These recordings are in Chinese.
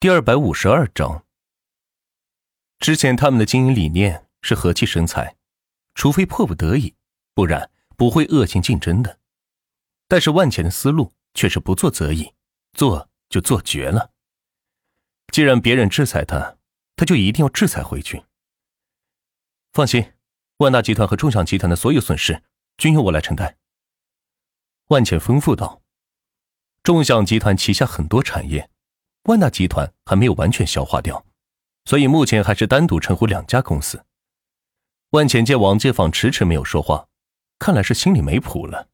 第二百五十二章。之前他们的经营理念是和气生财，除非迫不得已，不然不会恶性竞争的。但是万钱的思路却是不做则已，做就做绝了。既然别人制裁他，他就一定要制裁回去。放心，万大集团和众享集团的所有损失均由我来承担。万钱吩咐道：“众享集团旗下很多产业。”万达集团还没有完全消化掉，所以目前还是单独称呼两家公司。万浅见王建坊迟迟没有说话，看来是心里没谱了。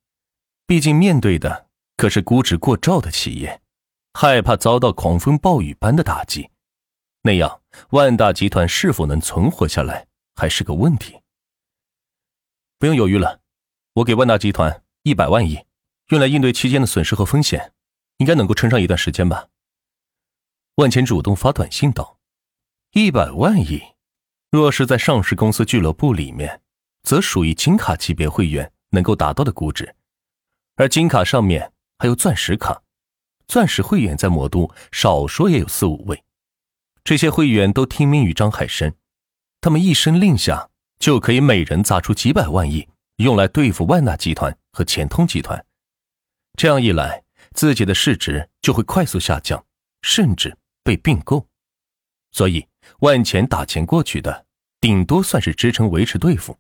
毕竟面对的可是估值过兆的企业，害怕遭到狂风暴雨般的打击，那样万达集团是否能存活下来还是个问题。不用犹豫了，我给万达集团一百万亿，用来应对期间的损失和风险，应该能够撑上一段时间吧。万钱主动发短信道：“一百万亿，若是在上市公司俱乐部里面，则属于金卡级别会员能够达到的估值。而金卡上面还有钻石卡，钻石会员在魔都少说也有四五位。这些会员都听命于张海生，他们一声令下，就可以每人砸出几百万亿，用来对付万达集团和钱通集团。这样一来，自己的市值就会快速下降，甚至……”被并购，所以万钱打钱过去的，顶多算是支撑维持对付，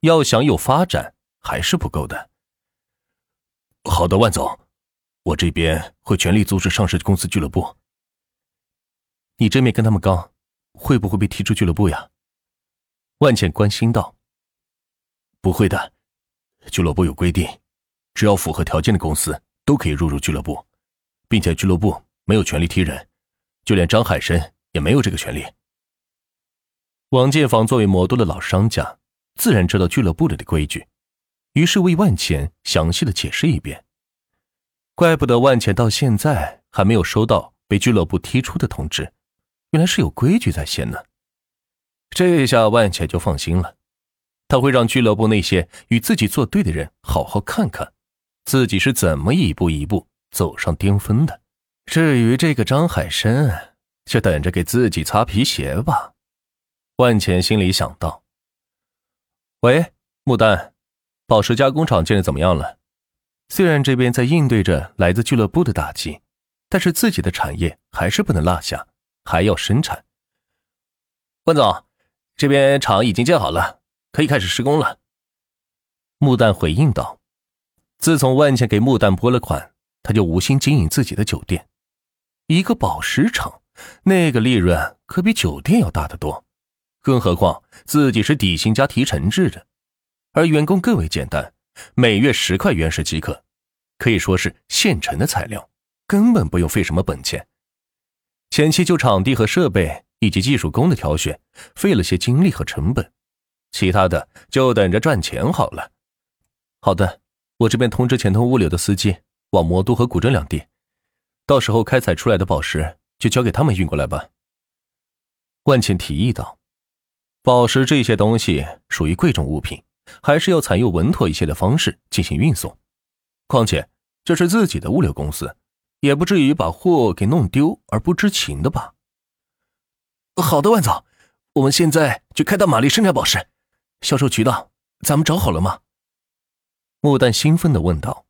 要想有发展还是不够的。好的，万总，我这边会全力阻止上市公司俱乐部。你正面跟他们刚，会不会被踢出俱乐部呀？万钱关心道。不会的，俱乐部有规定，只要符合条件的公司都可以入入俱乐部，并且俱乐部没有权利踢人。就连张海生也没有这个权利。王建房作为魔都的老商家，自然知道俱乐部里的规矩，于是为万钱详细的解释一遍。怪不得万钱到现在还没有收到被俱乐部踢出的通知，原来是有规矩在先呢。这下万钱就放心了，他会让俱乐部那些与自己作对的人好好看看，自己是怎么一步一步走上巅峰的。至于这个张海生，就等着给自己擦皮鞋吧。万钱心里想到。喂，木丹，宝石加工厂建的怎么样了？虽然这边在应对着来自俱乐部的打击，但是自己的产业还是不能落下，还要生产。万总，这边厂已经建好了，可以开始施工了。木丹回应道。自从万茜给木丹拨了款，他就无心经营自己的酒店。一个宝石厂，那个利润可比酒店要大得多，更何况自己是底薪加提成制的，而员工更为简单，每月十块原石即可，可以说是现成的材料，根本不用费什么本钱。前期就场地和设备以及技术工的挑选，费了些精力和成本，其他的就等着赚钱好了。好的，我这边通知钱通物流的司机往魔都和古镇两地。到时候开采出来的宝石就交给他们运过来吧。万茜提议道：“宝石这些东西属于贵重物品，还是要采用稳妥一些的方式进行运送。况且这是自己的物流公司，也不至于把货给弄丢而不知情的吧？”好的，万总，我们现在就开到玛丽生产宝石，销售渠道咱们找好了吗？木丹兴奋的问道。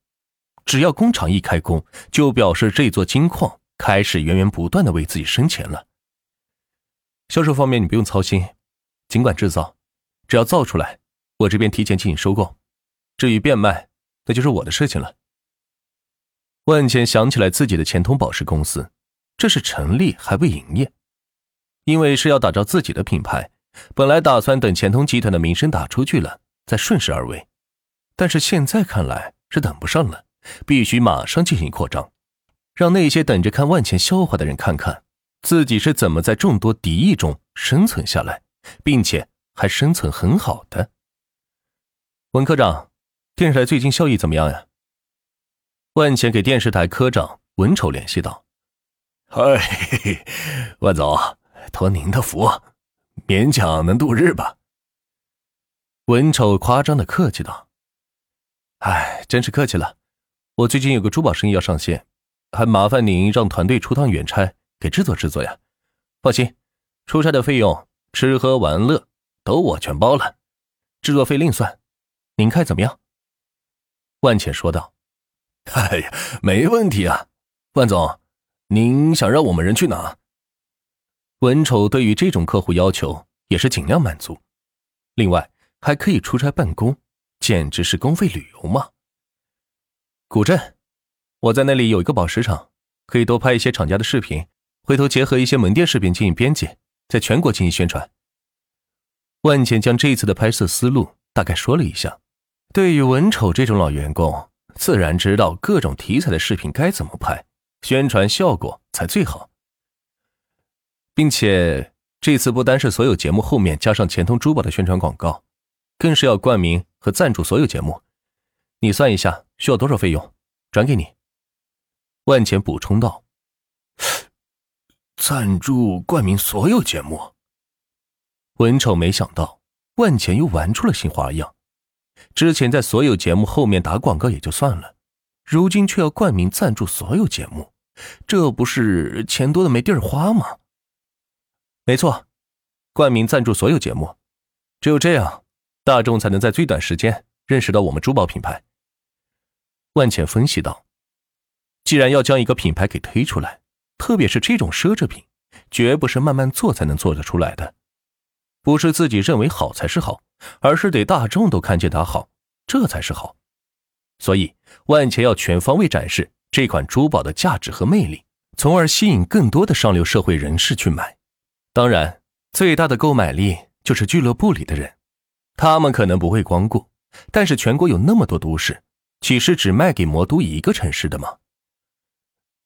只要工厂一开工，就表示这座金矿开始源源不断的为自己生钱了。销售方面你不用操心，尽管制造，只要造出来，我这边提前进行收购。至于变卖，那就是我的事情了。万茜想起来自己的钱通宝石公司，这是成立还未营业，因为是要打造自己的品牌，本来打算等钱通集团的名声打出去了再顺势而为，但是现在看来是等不上了。必须马上进行扩张，让那些等着看万钱笑话的人看看自己是怎么在众多敌意中生存下来，并且还生存很好的。文科长，电视台最近效益怎么样呀？万钱给电视台科长文丑联系道：“嗨，万总，托您的福，勉强能度日吧。”文丑夸张的客气道：“哎，真是客气了。”我最近有个珠宝生意要上线，还麻烦您让团队出趟远差，给制作制作呀。放心，出差的费用、吃喝玩乐都我全包了，制作费另算。您看怎么样？”万茜说道。“哎呀，没问题啊，万总，您想让我们人去哪？”文丑对于这种客户要求也是尽量满足，另外还可以出差办公，简直是公费旅游嘛。古镇，我在那里有一个宝石厂，可以多拍一些厂家的视频，回头结合一些门店视频进行编辑，在全国进行宣传。万茜将这一次的拍摄思路大概说了一下，对于文丑这种老员工，自然知道各种题材的视频该怎么拍，宣传效果才最好。并且这次不单是所有节目后面加上钱通珠宝的宣传广告，更是要冠名和赞助所有节目。你算一下需要多少费用，转给你。万钱补充道：“赞助冠名所有节目。”文丑没想到万钱又玩出了新花样。之前在所有节目后面打广告也就算了，如今却要冠名赞助所有节目，这不是钱多的没地儿花吗？没错，冠名赞助所有节目，只有这样，大众才能在最短时间认识到我们珠宝品牌。万茜分析道：“既然要将一个品牌给推出来，特别是这种奢侈品，绝不是慢慢做才能做得出来的，不是自己认为好才是好，而是得大众都看见它好，这才是好。所以，万茜要全方位展示这款珠宝的价值和魅力，从而吸引更多的上流社会人士去买。”当然，最大的购买力就是俱乐部里的人，他们可能不会光顾，但是全国有那么多都市，岂是只卖给魔都一个城市的吗？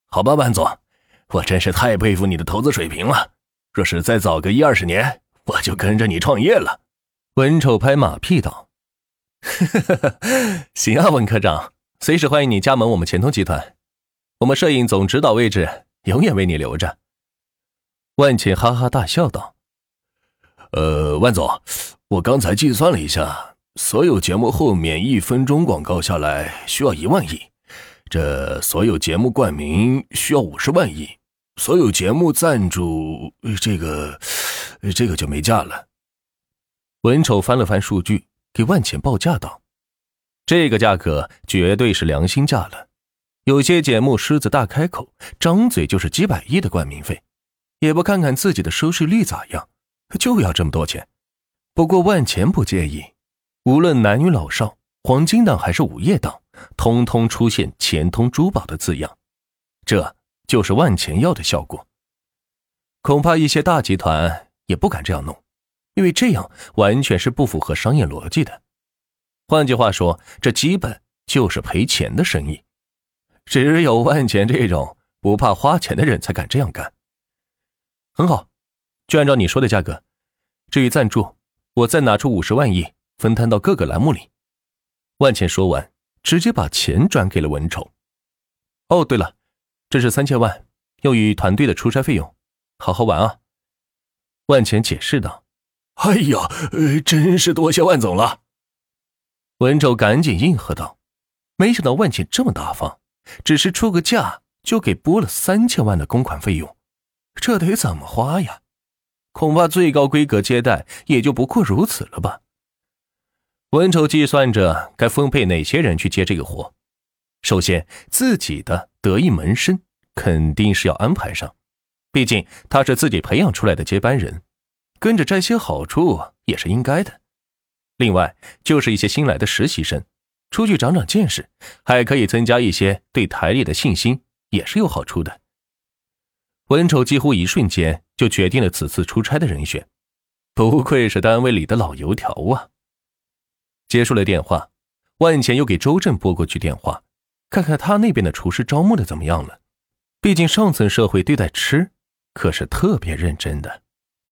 好吧，万总，我真是太佩服你的投资水平了。若是再早个一二十年，我就跟着你创业了。文丑拍马屁道：“ 行啊，文科长，随时欢迎你加盟我们钱通集团，我们摄影总指导位置永远为你留着。”万茜哈哈大笑道：“呃，万总，我刚才计算了一下，所有节目后面一分钟广告下来需要一万亿，这所有节目冠名需要五十万亿，所有节目赞助这个，这个就没价了。”文丑翻了翻数据，给万茜报价道：“这个价格绝对是良心价了，有些节目狮子大开口，张嘴就是几百亿的冠名费。”也不看看自己的收视率咋样，就要这么多钱。不过万钱不介意，无论男女老少，黄金档还是午夜档，通通出现“钱通珠宝”的字样，这就是万钱要的效果。恐怕一些大集团也不敢这样弄，因为这样完全是不符合商业逻辑的。换句话说，这基本就是赔钱的生意。只有万钱这种不怕花钱的人才敢这样干。很好，就按照你说的价格。至于赞助，我再拿出五十万亿分摊到各个栏目里。万茜说完，直接把钱转给了文丑。哦，对了，这是三千万，用于团队的出差费用。好好玩啊！万茜解释道。哎呀，真是多谢万总了。文丑赶紧应和道。没想到万茜这么大方，只是出个价就给拨了三千万的公款费用。这得怎么花呀？恐怕最高规格接待也就不过如此了吧。文丑计算着该分配哪些人去接这个活。首先，自己的得意门生肯定是要安排上，毕竟他是自己培养出来的接班人，跟着摘些好处也是应该的。另外，就是一些新来的实习生，出去长长见识，还可以增加一些对台里的信心，也是有好处的。文丑几乎一瞬间就决定了此次出差的人选，不愧是单位里的老油条啊！结束了电话，万钱又给周震拨过去电话，看看他那边的厨师招募的怎么样了。毕竟上层社会对待吃可是特别认真的。